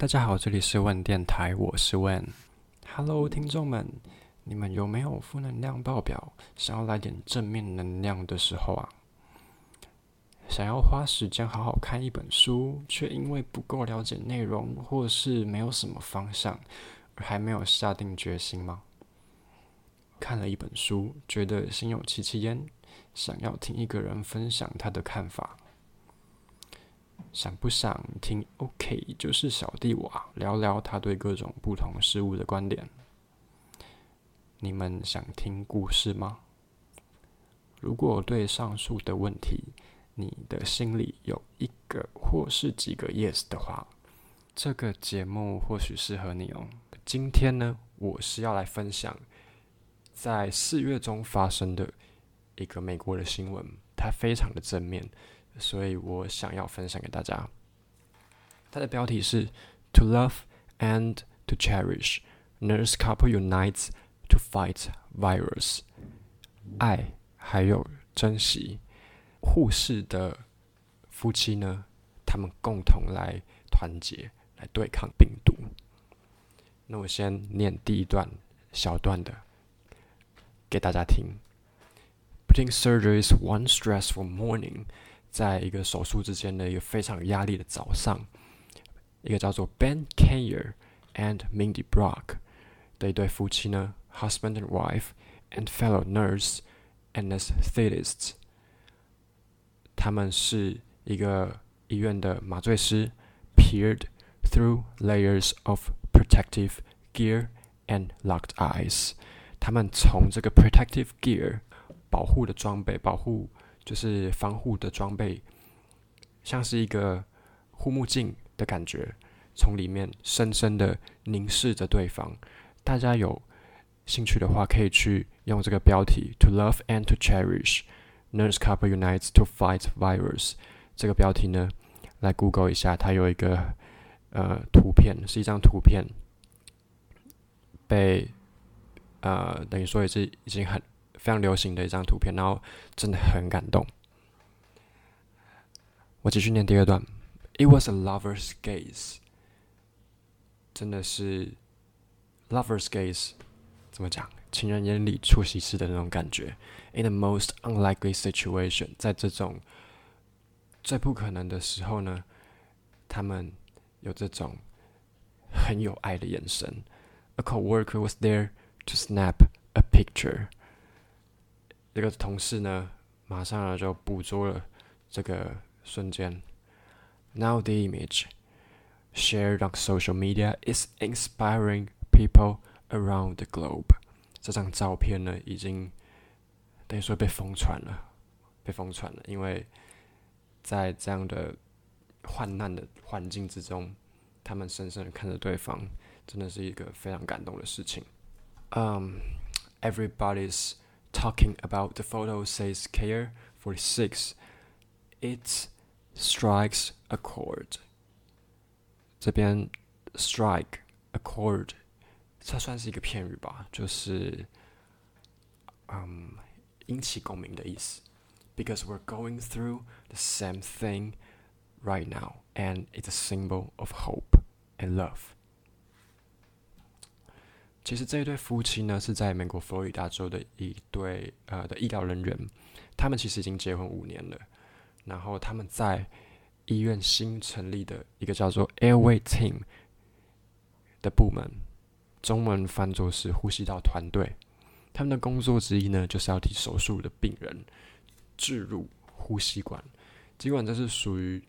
大家好，这里是 Wen 电台，我是 Wen。Hello，听众们，你们有没有负能量爆表，想要来点正面能量的时候啊？想要花时间好好看一本书，却因为不够了解内容，或是没有什么方向，而还没有下定决心吗？看了一本书，觉得心有戚戚焉，想要听一个人分享他的看法。想不想听？OK，就是小弟我啊，聊聊他对各种不同事物的观点。你们想听故事吗？如果对上述的问题，你的心里有一个或是几个 yes 的话，这个节目或许适合你哦。今天呢，我是要来分享在四月中发生的一个美国的新闻，它非常的正面。所以我想要分享给大家。它的标题是 “To love and to cherish, nurse couple unites to fight virus。”爱还有珍惜，护士的夫妻呢，他们共同来团结来对抗病毒。那我先念第一段小段的给大家听。Putting surgery is one stressful morning. 在一个手术之间的一个非常有压力的早上，一个叫做 Ben Kayer and Mindy Brock 的一对夫妻呢，husband and wife and fellow nurse anesthetists，他们是一个医院的麻醉师，peered through layers of protective gear and locked eyes，他们从这个 protective gear 保护的装备保护。就是防护的装备，像是一个护目镜的感觉，从里面深深的凝视着对方。大家有兴趣的话，可以去用这个标题 “To love and to cherish, nurse couple unites to fight virus” 这个标题呢，来 Google 一下。它有一个呃图片，是一张图片，被呃等于说也是已经很。非常流行的一张图片，然后真的很感动。我继续念第二段。It was a lover's gaze，真的是 lover's gaze，怎么讲？情人眼里出西施的那种感觉。In the most unlikely situation，在这种最不可能的时候呢，他们有这种很有爱的眼神。A coworker was there to snap a picture。这个同事呢，马上呢就捕捉了这个瞬间。Now the image shared on social media is inspiring people around the globe。这张照片呢，已经等于说被疯传了，被疯传了。因为在这样的患难的环境之中，他们深深的看着对方，真的是一个非常感动的事情。Um, everybody's Talking about the photo says Care 46. It strikes a chord. 这边 strike a chord，这算是一个片语吧，就是嗯引起共鸣的意思。Because we're going through the same thing right now, and it's a symbol of hope and love. 其实这一对夫妻呢，是在美国佛罗里达州的一对呃的医疗人员，他们其实已经结婚五年了。然后他们在医院新成立的一个叫做 Airway Team 的部门，中文翻作是呼吸道团队。他们的工作之一呢，就是要替手术的病人置入呼吸管。尽管这是属于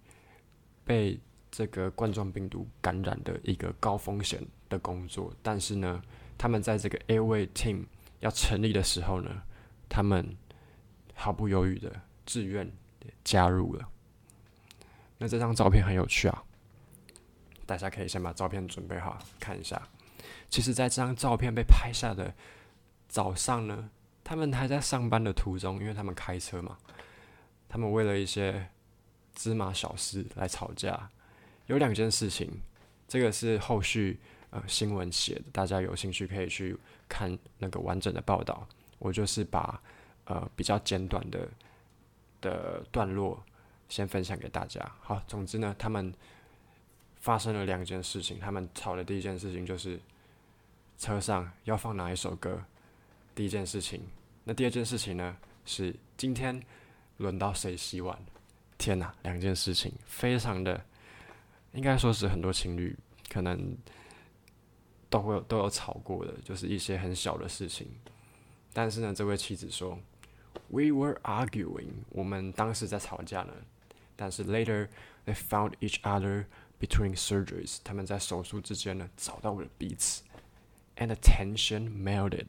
被这个冠状病毒感染的一个高风险的工作，但是呢。他们在这个 Airway Team 要成立的时候呢，他们毫不犹豫的自愿加入了。那这张照片很有趣啊，大家可以先把照片准备好看一下。其实，在这张照片被拍下的早上呢，他们还在上班的途中，因为他们开车嘛。他们为了一些芝麻小事来吵架。有两件事情，这个是后续。呃，新闻写的，大家有兴趣可以去看那个完整的报道。我就是把呃比较简短的的段落先分享给大家。好，总之呢，他们发生了两件事情。他们吵的第一件事情就是车上要放哪一首歌。第一件事情，那第二件事情呢？是今天轮到谁洗碗？天哪，两件事情非常的，应该说是很多情侣可能都会有都有吵过的，就是一些很小的事情。但是呢，这位妻子说：“We were arguing，我们当时在吵架呢。但是 later they found each other between surgeries，他们在手术之间呢找到了彼此，and the tension melted，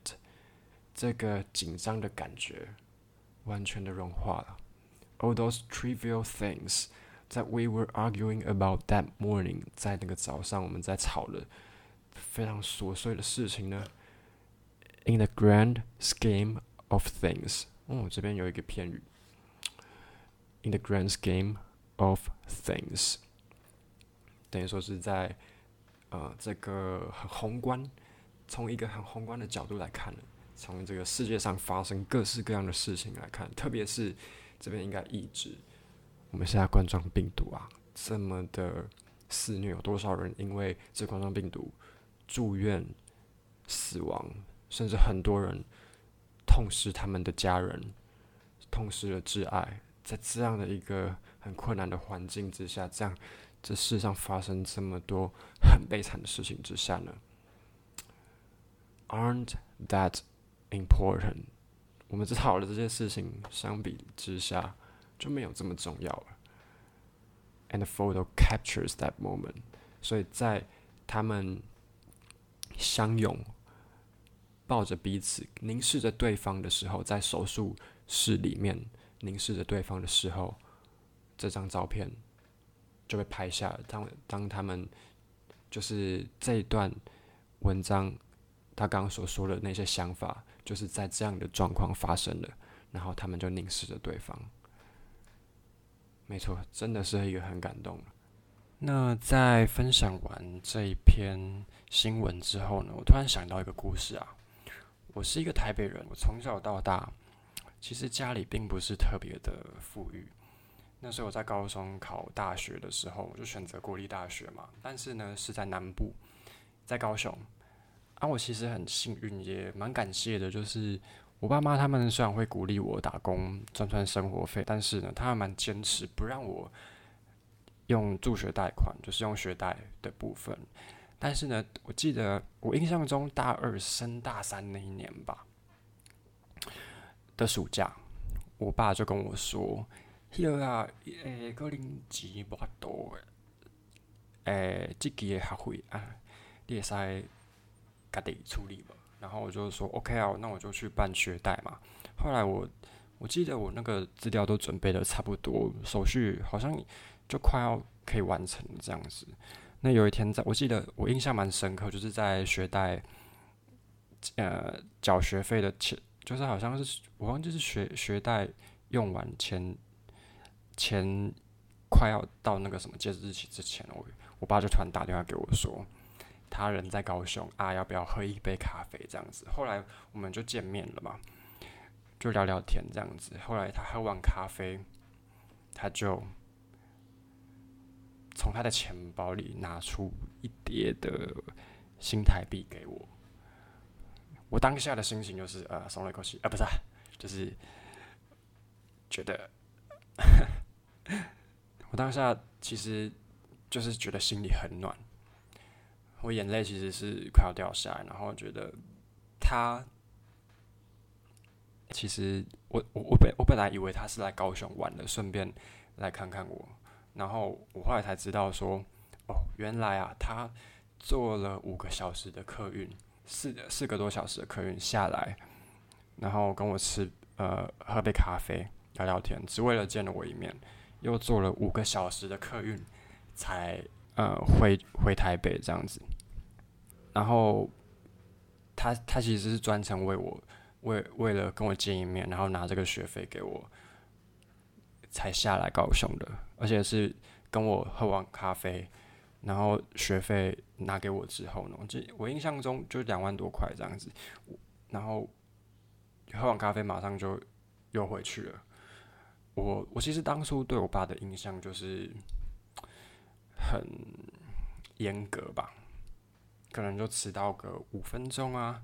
这个紧张的感觉完全的融化了。All those trivial things that we were arguing about that morning，在那个早上我们在吵的 非常琐碎的事情呢。” In the grand scheme of things，哦，这边有一个片语。In the grand scheme of things，等于说是在呃这个很宏观，从一个很宏观的角度来看呢，从这个世界上发生各式各样的事情来看，特别是这边应该抑制我们现在冠状病毒啊这么的肆虐，有多少人因为这冠状病毒住院死亡？甚至很多人痛失他们的家人，痛失了挚爱，在这样的一个很困难的环境之下，这样这世上发生这么多很悲惨的事情之下呢，Aren't that important？我们知道了这些事情，相比之下就没有这么重要了。And the photo captures that moment。所以在他们相拥。抱着彼此，凝视着对方的时候，在手术室里面凝视着对方的时候，这张照片就被拍下了。当当他们就是这一段文章，他刚刚所说的那些想法，就是在这样的状况发生了，然后他们就凝视着对方。没错，真的是一个很感动。那在分享完这一篇新闻之后呢，我突然想到一个故事啊。我是一个台北人，我从小到大，其实家里并不是特别的富裕。那时候我在高中考大学的时候，我就选择国立大学嘛。但是呢，是在南部，在高雄。啊，我其实很幸运，也蛮感谢的，就是我爸妈他们虽然会鼓励我打工赚赚生活费，但是呢，他们蛮坚持不让我用助学贷款，就是用学贷的部分。但是呢，我记得我印象中大二升大三那一年吧的暑假，我爸就跟我说：“迄个啊，诶，可能钱无多诶，诶，这期的学费啊，你会使家己处理吧。”然后我就说：“OK 啊，那我就去办学贷嘛。”后来我我记得我那个资料都准备的差不多，手续好像就快要可以完成这样子。那有一天，在我记得我印象蛮深刻，就是在学贷，呃，缴学费的前，就是好像是我忘记是学学贷用完前，前快要到那个什么截止日期之前，我我爸就突然打电话给我说，他人在高雄啊，要不要喝一杯咖啡这样子？后来我们就见面了嘛，就聊聊天这样子。后来他喝完咖啡，他就。从他的钱包里拿出一叠的新台币给我，我当下的心情就是呃松了一口气啊，不是，就是觉得 我当下其实就是觉得心里很暖，我眼泪其实是快要掉下来，然后觉得他其实我我我本我本来以为他是来高雄玩的，顺便来看看我。然后我后来才知道说，哦，原来啊，他坐了五个小时的客运，四四个多小时的客运下来，然后跟我吃呃喝杯咖啡聊聊天，只为了见了我一面，又坐了五个小时的客运才呃回回台北这样子。然后他他其实是专程为我为为了跟我见一面，然后拿这个学费给我。才下来高雄的，而且是跟我喝完咖啡，然后学费拿给我之后呢，我就我印象中就两万多块这样子，然后喝完咖啡马上就又回去了。我我其实当初对我爸的印象就是很严格吧，可能就迟到个五分钟啊，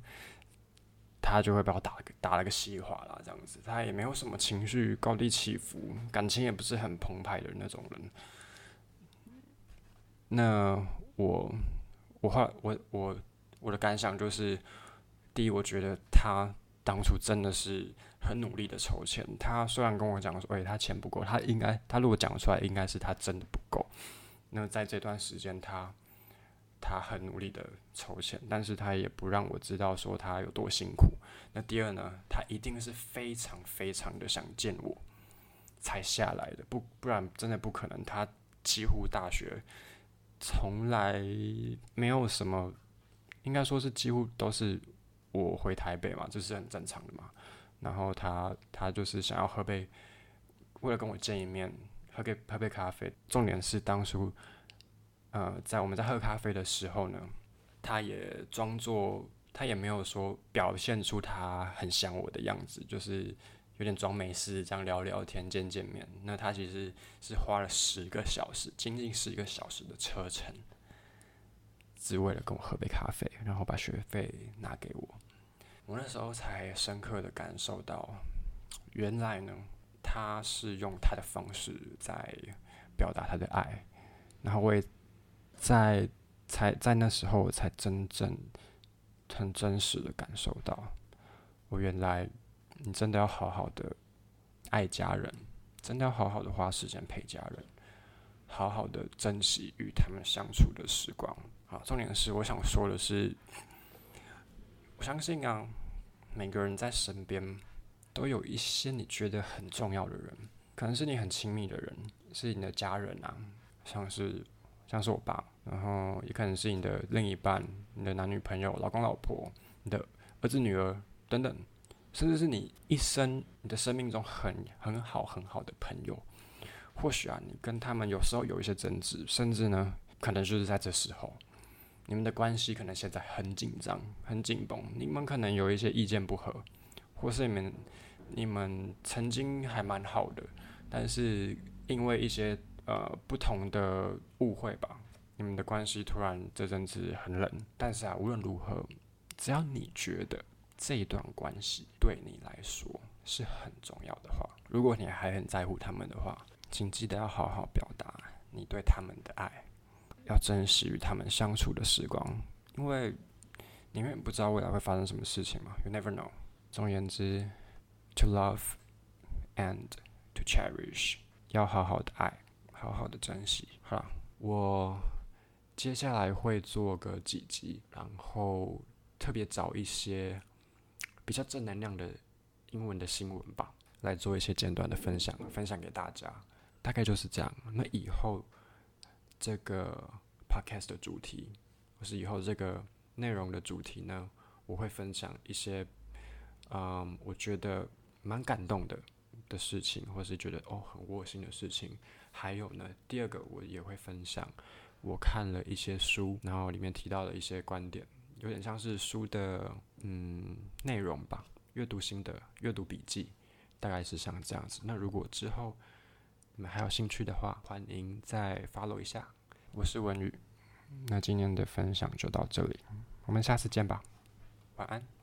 他就会把我打打了个稀滑啦，这样子。他也没有什么情绪高低起伏，感情也不是很澎湃的那种人。那我我话我我我的感想就是，第一，我觉得他当初真的是很努力的筹钱。他虽然跟我讲说，哎，他钱不够，他应该他如果讲出来，应该是他真的不够。那在这段时间，他他很努力的筹钱，但是他也不让我知道说他有多辛苦。那第二呢，他一定是非常非常的想见我才下来的，不不然真的不可能。他几乎大学从来没有什么，应该说是几乎都是我回台北嘛，这是很正常的嘛。然后他他就是想要喝杯，为了跟我见一面。喝杯喝杯咖啡，重点是当初，呃，在我们在喝咖啡的时候呢，他也装作他也没有说表现出他很想我的样子，就是有点装没事这样聊聊天见见面。那他其实是花了十个小时，仅仅十一个小时的车程，只为了跟我喝杯咖啡，然后把学费拿给我。我那时候才深刻的感受到，原来呢。他是用他的方式在表达他的爱，然后我也在才在那时候，我才真正很真实的感受到，我原来你真的要好好的爱家人，真的要好好的花时间陪家人，好好的珍惜与他们相处的时光。好，重点是我想说的是，我相信啊，每个人在身边。都有一些你觉得很重要的人，可能是你很亲密的人，是你的家人啊，像是像是我爸，然后也可能是你的另一半、你的男女朋友、老公老婆、你的儿子女儿等等，甚至是你一生、你的生命中很很好很好的朋友。或许啊，你跟他们有时候有一些争执，甚至呢，可能就是在这时候，你们的关系可能现在很紧张、很紧绷，你们可能有一些意见不合，或是你们。你们曾经还蛮好的，但是因为一些呃不同的误会吧，你们的关系突然这阵子很冷。但是啊，无论如何，只要你觉得这一段关系对你来说是很重要的话，如果你还很在乎他们的话，请记得要好好表达你对他们的爱，要珍惜与他们相处的时光，因为你永远不知道未来会发生什么事情嘛，You never know。总而言之。To love and to cherish，要好好的爱，好好的珍惜。好，我接下来会做个几集，然后特别找一些比较正能量的英文的新闻吧，来做一些简短的分享，分享给大家。大概就是这样。那以后这个 podcast 的主题，或是以后这个内容的主题呢，我会分享一些，嗯，我觉得。蛮感动的的事情，或是觉得哦很窝心的事情。还有呢，第二个我也会分享，我看了一些书，然后里面提到的一些观点，有点像是书的嗯内容吧，阅读心得、阅读笔记，大概是像这样子。那如果之后你们还有兴趣的话，欢迎再 follow 一下。我是文宇，那今天的分享就到这里，我们下次见吧，晚安。